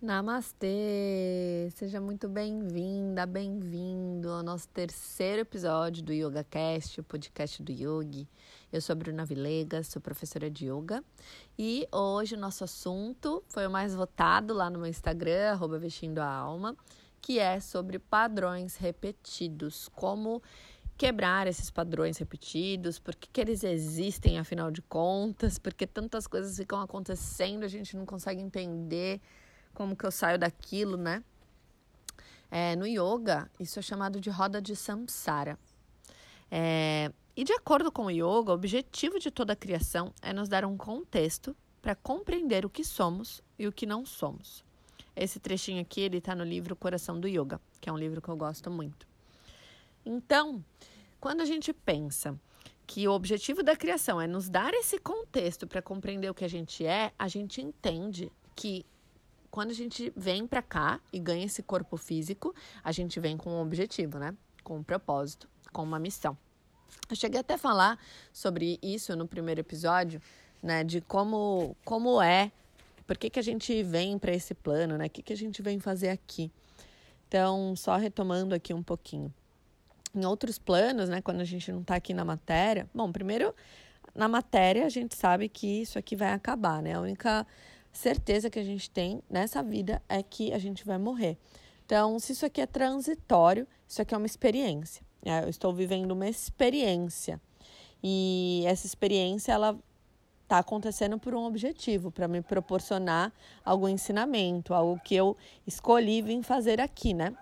Namastê! Seja muito bem-vinda, bem-vindo ao nosso terceiro episódio do YogaCast, o podcast do Yogi. Eu sou a Bruna Vilegas, sou professora de Yoga e hoje o nosso assunto foi o mais votado lá no meu Instagram, arroba Vestindo a Alma, que é sobre padrões repetidos, como quebrar esses padrões repetidos, por que, que eles existem afinal de contas, porque tantas coisas ficam acontecendo, a gente não consegue entender como que eu saio daquilo, né? É, no yoga, isso é chamado de roda de samsara. É, e de acordo com o yoga, o objetivo de toda a criação é nos dar um contexto para compreender o que somos e o que não somos. Esse trechinho aqui, ele está no livro Coração do Yoga, que é um livro que eu gosto muito. Então, quando a gente pensa que o objetivo da criação é nos dar esse contexto para compreender o que a gente é, a gente entende que quando a gente vem para cá e ganha esse corpo físico, a gente vem com um objetivo, né? Com um propósito, com uma missão. Eu cheguei até a falar sobre isso no primeiro episódio, né? De como, como é, por que, que a gente vem para esse plano, né? O que, que a gente vem fazer aqui. Então, só retomando aqui um pouquinho. Em outros planos, né? Quando a gente não está aqui na matéria. Bom, primeiro, na matéria, a gente sabe que isso aqui vai acabar, né? A única certeza que a gente tem nessa vida é que a gente vai morrer. Então, se isso aqui é transitório, isso aqui é uma experiência. É, eu estou vivendo uma experiência. E essa experiência, ela está acontecendo por um objetivo, para me proporcionar algum ensinamento, algo que eu escolhi vir fazer aqui, né?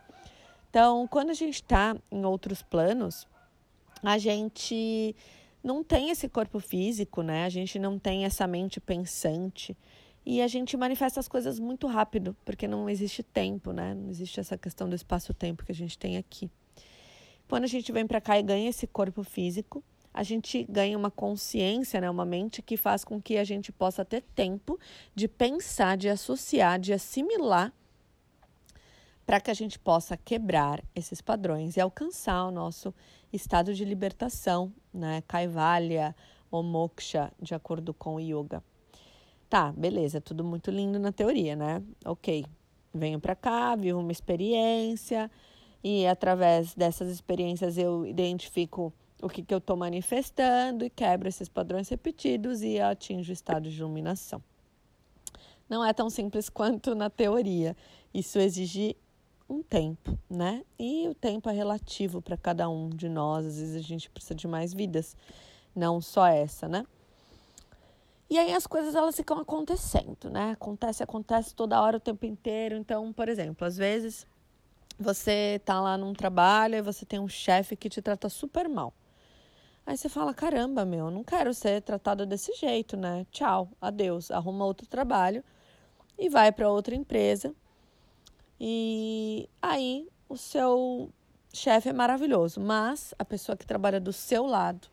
Então, quando a gente está em outros planos, a gente não tem esse corpo físico, né? A gente não tem essa mente pensante. E a gente manifesta as coisas muito rápido, porque não existe tempo, né? Não existe essa questão do espaço-tempo que a gente tem aqui. Quando a gente vem para cá e ganha esse corpo físico, a gente ganha uma consciência, né, uma mente que faz com que a gente possa ter tempo de pensar, de associar, de assimilar, para que a gente possa quebrar esses padrões e alcançar o nosso estado de libertação, né, Kaivalya ou Moksha, de acordo com o yoga. Tá, beleza, tudo muito lindo na teoria, né? Ok, venho para cá, vivo uma experiência e através dessas experiências eu identifico o que, que eu estou manifestando e quebro esses padrões repetidos e atinjo o estado de iluminação. Não é tão simples quanto na teoria. Isso exige um tempo, né? E o tempo é relativo para cada um de nós. Às vezes a gente precisa de mais vidas, não só essa, né? E aí as coisas elas ficam acontecendo, né? Acontece, acontece toda hora, o tempo inteiro. Então, por exemplo, às vezes você tá lá num trabalho e você tem um chefe que te trata super mal. Aí você fala: caramba, meu, não quero ser tratado desse jeito, né? Tchau, adeus. Arruma outro trabalho e vai para outra empresa. E aí o seu chefe é maravilhoso, mas a pessoa que trabalha do seu lado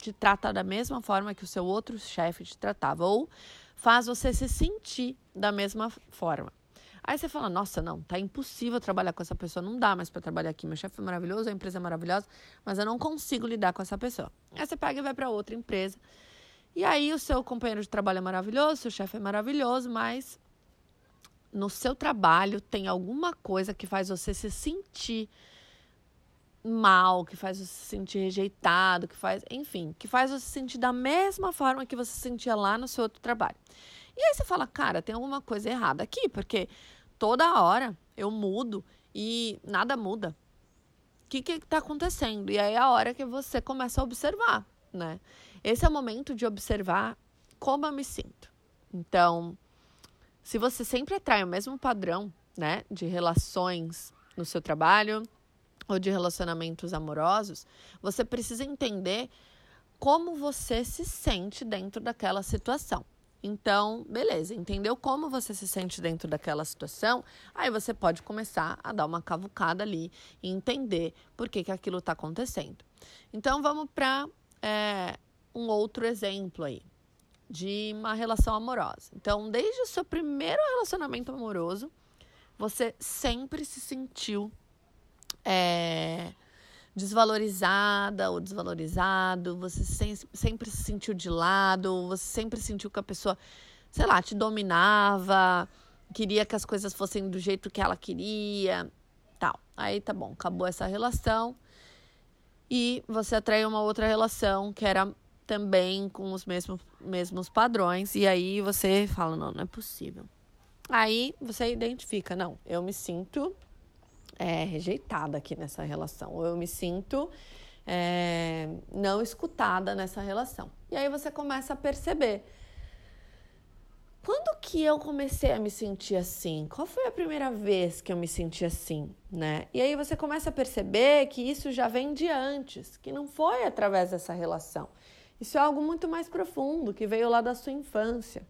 te trata da mesma forma que o seu outro chefe te tratava, ou faz você se sentir da mesma forma. Aí você fala: Nossa, não, tá impossível trabalhar com essa pessoa, não dá mais para trabalhar aqui. Meu chefe é maravilhoso, a empresa é maravilhosa, mas eu não consigo lidar com essa pessoa. Aí você pega e vai para outra empresa. E aí o seu companheiro de trabalho é maravilhoso, seu chefe é maravilhoso, mas no seu trabalho tem alguma coisa que faz você se sentir mal, que faz você se sentir rejeitado, que faz, enfim, que faz você se sentir da mesma forma que você se sentia lá no seu outro trabalho. E aí você fala, cara, tem alguma coisa errada aqui, porque toda hora eu mudo e nada muda. O que que está acontecendo? E aí é a hora que você começa a observar, né? Esse é o momento de observar como eu me sinto. Então, se você sempre atrai o mesmo padrão, né, de relações no seu trabalho, ou de relacionamentos amorosos, você precisa entender como você se sente dentro daquela situação. Então, beleza, entendeu como você se sente dentro daquela situação? Aí você pode começar a dar uma cavucada ali e entender por que, que aquilo está acontecendo. Então, vamos para é, um outro exemplo aí de uma relação amorosa. Então, desde o seu primeiro relacionamento amoroso, você sempre se sentiu é, desvalorizada ou desvalorizado, você sempre se sentiu de lado, você sempre sentiu que a pessoa, sei lá, te dominava, queria que as coisas fossem do jeito que ela queria, tal. Aí tá bom, acabou essa relação e você atraiu uma outra relação que era também com os mesmos, mesmos padrões, e aí você fala: não, não é possível. Aí você identifica: não, eu me sinto é, rejeitada aqui nessa relação, ou eu me sinto é, não escutada nessa relação. E aí você começa a perceber quando que eu comecei a me sentir assim? Qual foi a primeira vez que eu me senti assim, né? E aí você começa a perceber que isso já vem de antes, que não foi através dessa relação. Isso é algo muito mais profundo, que veio lá da sua infância.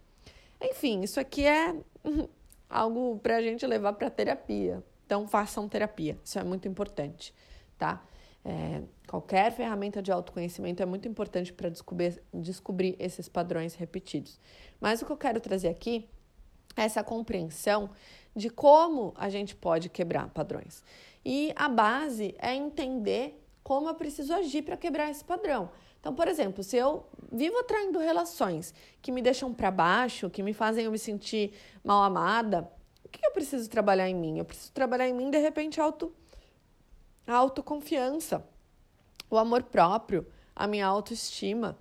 Enfim, isso aqui é algo para a gente levar para terapia. Então, façam terapia. Isso é muito importante, tá? É, qualquer ferramenta de autoconhecimento é muito importante para descobrir, descobrir esses padrões repetidos. Mas o que eu quero trazer aqui é essa compreensão de como a gente pode quebrar padrões. E a base é entender como eu preciso agir para quebrar esse padrão. Então, por exemplo, se eu vivo atraindo relações que me deixam para baixo, que me fazem eu me sentir mal amada, que eu preciso trabalhar em mim? Eu preciso trabalhar em mim, de repente, auto a autoconfiança, o amor próprio, a minha autoestima,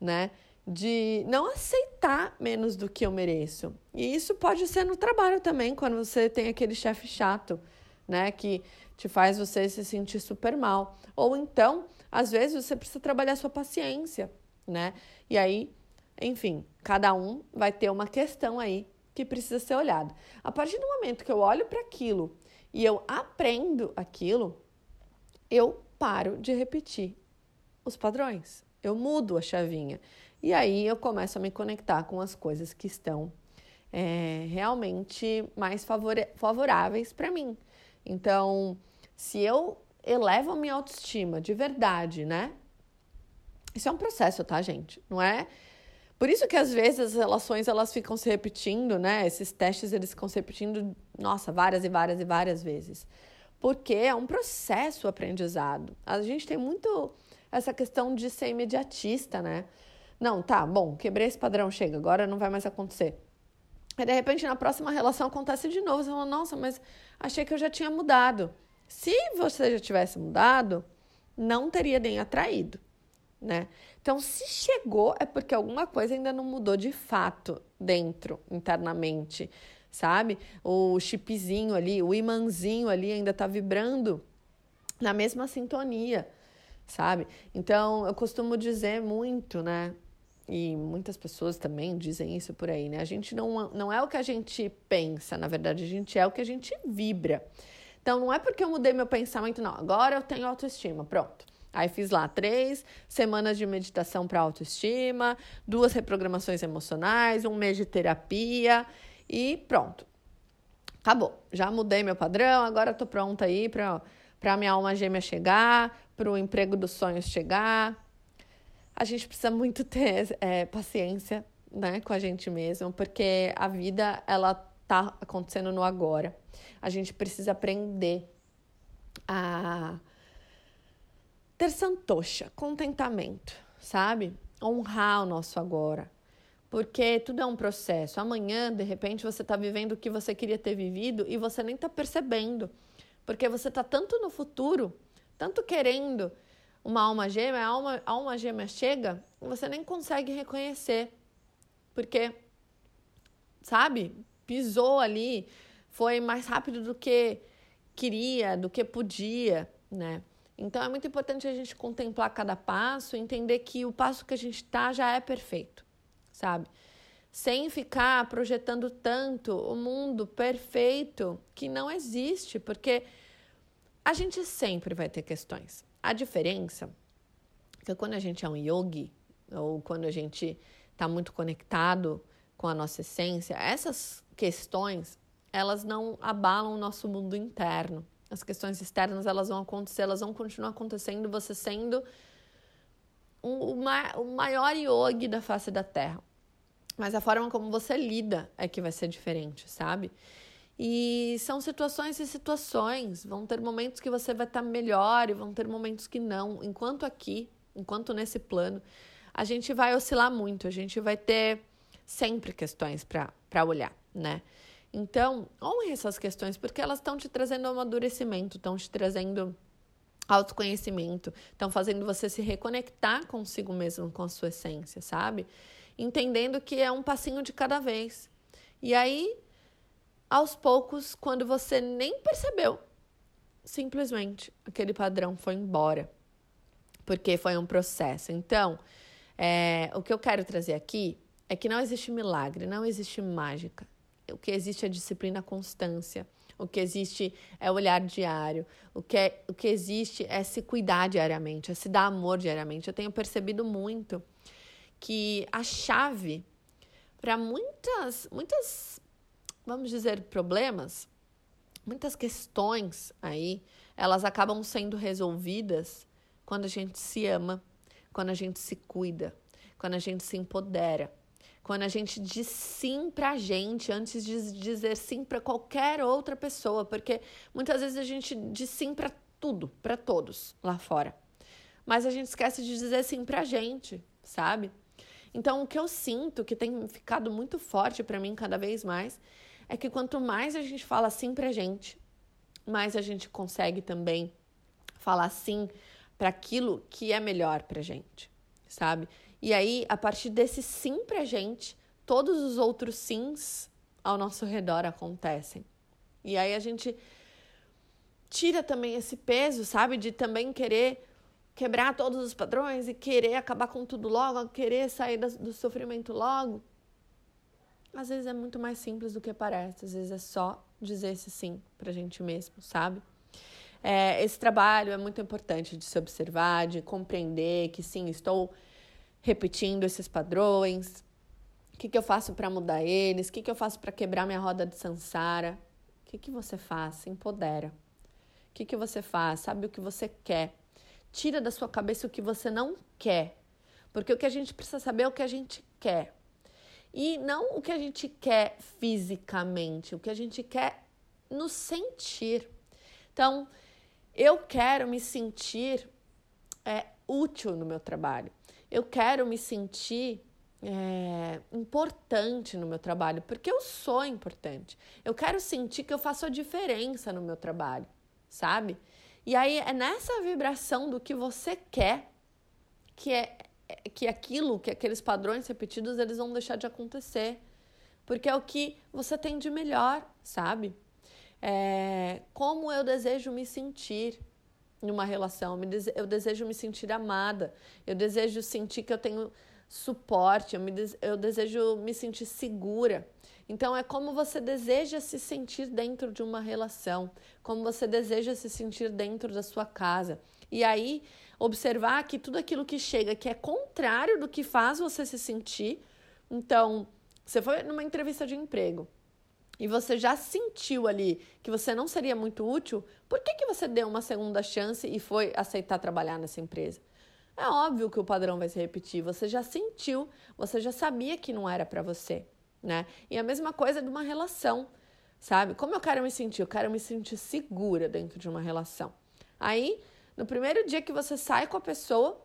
né? De não aceitar menos do que eu mereço. E isso pode ser no trabalho também, quando você tem aquele chefe chato, né? Que te faz você se sentir super mal. Ou então, às vezes, você precisa trabalhar sua paciência, né? E aí, enfim, cada um vai ter uma questão aí que precisa ser olhada. A partir do momento que eu olho para aquilo e eu aprendo aquilo, eu paro de repetir os padrões. Eu mudo a chavinha. E aí eu começo a me conectar com as coisas que estão é, realmente mais favoráveis para mim. Então, se eu elevo a minha autoestima de verdade, né? Isso é um processo, tá, gente? Não é? Por isso que às vezes as relações elas ficam se repetindo, né? Esses testes eles ficam se repetindo, nossa, várias e várias e várias vezes porque é um processo aprendizado. A gente tem muito essa questão de ser imediatista, né? Não, tá, bom, quebrei esse padrão, chega, agora não vai mais acontecer. E de repente na próxima relação acontece de novo, você fala, nossa, mas achei que eu já tinha mudado. Se você já tivesse mudado, não teria nem atraído, né? Então, se chegou, é porque alguma coisa ainda não mudou de fato dentro, internamente sabe? O chipzinho ali, o imãzinho ali ainda está vibrando na mesma sintonia, sabe? Então, eu costumo dizer muito, né? E muitas pessoas também dizem isso por aí, né? A gente não, não é o que a gente pensa, na verdade, a gente é o que a gente vibra. Então, não é porque eu mudei meu pensamento, não. Agora eu tenho autoestima, pronto. Aí fiz lá três semanas de meditação para autoestima, duas reprogramações emocionais, um mês de terapia e pronto. Acabou. Já mudei meu padrão, agora estou pronta aí para a minha alma gêmea chegar, para o emprego dos sonhos chegar. A gente precisa muito ter é, paciência né, com a gente mesmo, porque a vida ela tá acontecendo no agora. A gente precisa aprender a ter santocha, contentamento, sabe? Honrar o nosso agora. Porque tudo é um processo. Amanhã, de repente, você está vivendo o que você queria ter vivido e você nem está percebendo. Porque você está tanto no futuro, tanto querendo uma alma gêmea, a alma, a alma gêmea chega e você nem consegue reconhecer. Porque, sabe, pisou ali, foi mais rápido do que queria, do que podia, né? Então é muito importante a gente contemplar cada passo, entender que o passo que a gente está já é perfeito sabe? Sem ficar projetando tanto o mundo perfeito que não existe, porque a gente sempre vai ter questões. A diferença é que quando a gente é um yogi, ou quando a gente está muito conectado com a nossa essência, essas questões elas não abalam o nosso mundo interno. As questões externas elas vão acontecer, elas vão continuar acontecendo, você sendo o, o maior yogi da face da Terra. Mas a forma como você lida é que vai ser diferente, sabe? E são situações e situações. Vão ter momentos que você vai estar melhor e vão ter momentos que não. Enquanto aqui, enquanto nesse plano, a gente vai oscilar muito, a gente vai ter sempre questões para olhar, né? Então, honre essas questões, porque elas estão te trazendo amadurecimento, estão te trazendo autoconhecimento, estão fazendo você se reconectar consigo mesmo, com a sua essência, sabe? Entendendo que é um passinho de cada vez. E aí, aos poucos, quando você nem percebeu, simplesmente aquele padrão foi embora, porque foi um processo. Então, é, o que eu quero trazer aqui é que não existe milagre, não existe mágica. O que existe é disciplina, constância. O que existe é olhar diário. O que, é, o que existe é se cuidar diariamente, é se dar amor diariamente. Eu tenho percebido muito que a chave para muitas, muitas, vamos dizer, problemas, muitas questões aí, elas acabam sendo resolvidas quando a gente se ama, quando a gente se cuida, quando a gente se empodera, quando a gente diz sim pra gente antes de dizer sim para qualquer outra pessoa, porque muitas vezes a gente diz sim para tudo, para todos lá fora. Mas a gente esquece de dizer sim pra gente, sabe? Então, o que eu sinto que tem ficado muito forte para mim cada vez mais é que quanto mais a gente fala sim pra gente, mais a gente consegue também falar sim para aquilo que é melhor pra gente, sabe? E aí, a partir desse sim pra gente, todos os outros sims ao nosso redor acontecem. E aí a gente tira também esse peso, sabe? De também querer quebrar todos os padrões e querer acabar com tudo logo, querer sair do sofrimento logo. Às vezes é muito mais simples do que parece, às vezes é só dizer esse sim pra gente mesmo, sabe? É, esse trabalho é muito importante de se observar, de compreender que sim, estou repetindo esses padrões? O que, que eu faço para mudar eles? O que, que eu faço para quebrar minha roda de sansara? O que, que você faz? Empodera. O que, que você faz? Sabe o que você quer. Tira da sua cabeça o que você não quer. Porque o que a gente precisa saber é o que a gente quer. E não o que a gente quer fisicamente, o que a gente quer nos sentir. Então, eu quero me sentir é, útil no meu trabalho. Eu quero me sentir é, importante no meu trabalho, porque eu sou importante. Eu quero sentir que eu faço a diferença no meu trabalho, sabe? E aí é nessa vibração do que você quer que é que aquilo, que aqueles padrões repetidos, eles vão deixar de acontecer. Porque é o que você tem de melhor, sabe? É, como eu desejo me sentir, numa relação, eu desejo me sentir amada, eu desejo sentir que eu tenho suporte, eu, me, eu desejo me sentir segura. Então, é como você deseja se sentir dentro de uma relação, como você deseja se sentir dentro da sua casa. E aí, observar que tudo aquilo que chega que é contrário do que faz você se sentir. Então, você foi numa entrevista de emprego e você já sentiu ali que você não seria muito útil, por que, que você deu uma segunda chance e foi aceitar trabalhar nessa empresa? É óbvio que o padrão vai se repetir. Você já sentiu, você já sabia que não era para você, né? E a mesma coisa de uma relação, sabe? Como eu quero me sentir? Eu quero me sentir segura dentro de uma relação. Aí, no primeiro dia que você sai com a pessoa,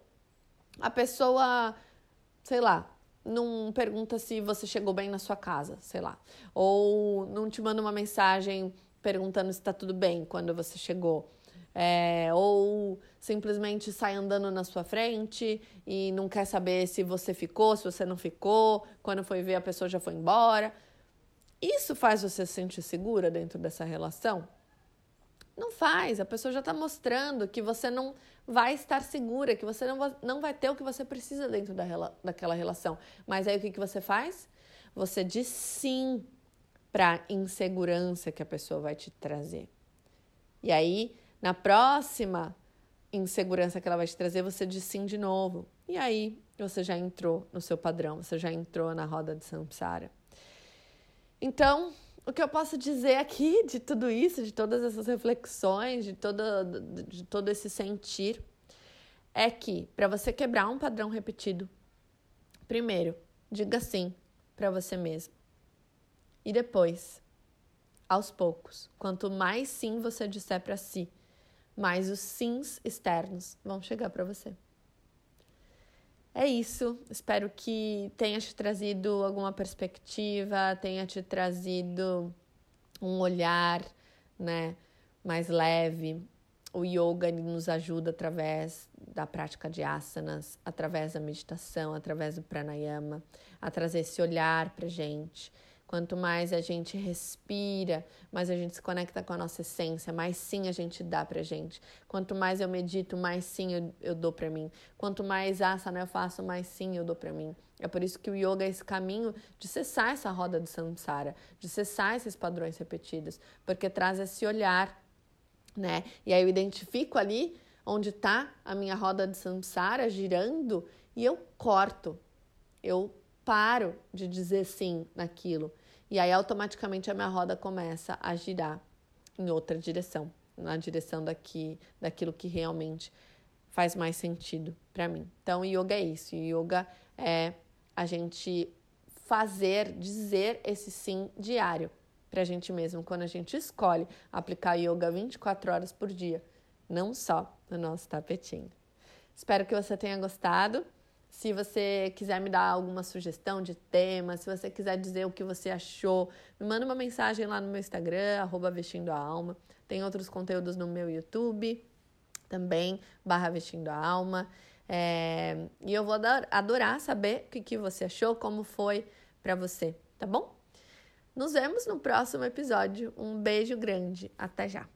a pessoa, sei lá, não pergunta se você chegou bem na sua casa, sei lá. Ou não te manda uma mensagem perguntando se está tudo bem quando você chegou. É, ou simplesmente sai andando na sua frente e não quer saber se você ficou, se você não ficou, quando foi ver a pessoa já foi embora. Isso faz você se sentir segura dentro dessa relação? Não faz, a pessoa já está mostrando que você não vai estar segura, que você não vai, não vai ter o que você precisa dentro da, daquela relação. Mas aí o que, que você faz? Você diz sim para insegurança que a pessoa vai te trazer. E aí, na próxima insegurança que ela vai te trazer, você diz sim de novo. E aí, você já entrou no seu padrão, você já entrou na roda de samsara. Então, o que eu posso dizer aqui de tudo isso, de todas essas reflexões, de todo, de todo esse sentir, é que para você quebrar um padrão repetido, primeiro, diga sim para você mesmo. E depois, aos poucos, quanto mais sim você disser para si, mais os sims externos vão chegar para você. É isso. Espero que tenha te trazido alguma perspectiva, tenha te trazido um olhar, né, mais leve. O yoga nos ajuda através da prática de asanas, através da meditação, através do pranayama, a trazer esse olhar para gente. Quanto mais a gente respira, mais a gente se conecta com a nossa essência, mais sim a gente dá pra gente. Quanto mais eu medito, mais sim eu, eu dou pra mim. Quanto mais asana eu faço, mais sim eu dou pra mim. É por isso que o yoga é esse caminho de cessar essa roda de samsara, de cessar esses padrões repetidos, porque traz esse olhar, né? E aí eu identifico ali onde está a minha roda de samsara girando e eu corto. Eu paro de dizer sim naquilo. E aí automaticamente a minha roda começa a girar em outra direção, na direção daqui, daquilo que realmente faz mais sentido para mim. Então, yoga é isso. Yoga é a gente fazer, dizer esse sim diário para a gente mesmo, quando a gente escolhe aplicar yoga 24 horas por dia, não só no nosso tapetinho. Espero que você tenha gostado. Se você quiser me dar alguma sugestão de tema, se você quiser dizer o que você achou, me manda uma mensagem lá no meu Instagram, Vestindo a Alma. Tem outros conteúdos no meu YouTube também, barra Vestindo a Alma. É, e eu vou adorar saber o que, que você achou, como foi para você, tá bom? Nos vemos no próximo episódio. Um beijo grande. Até já!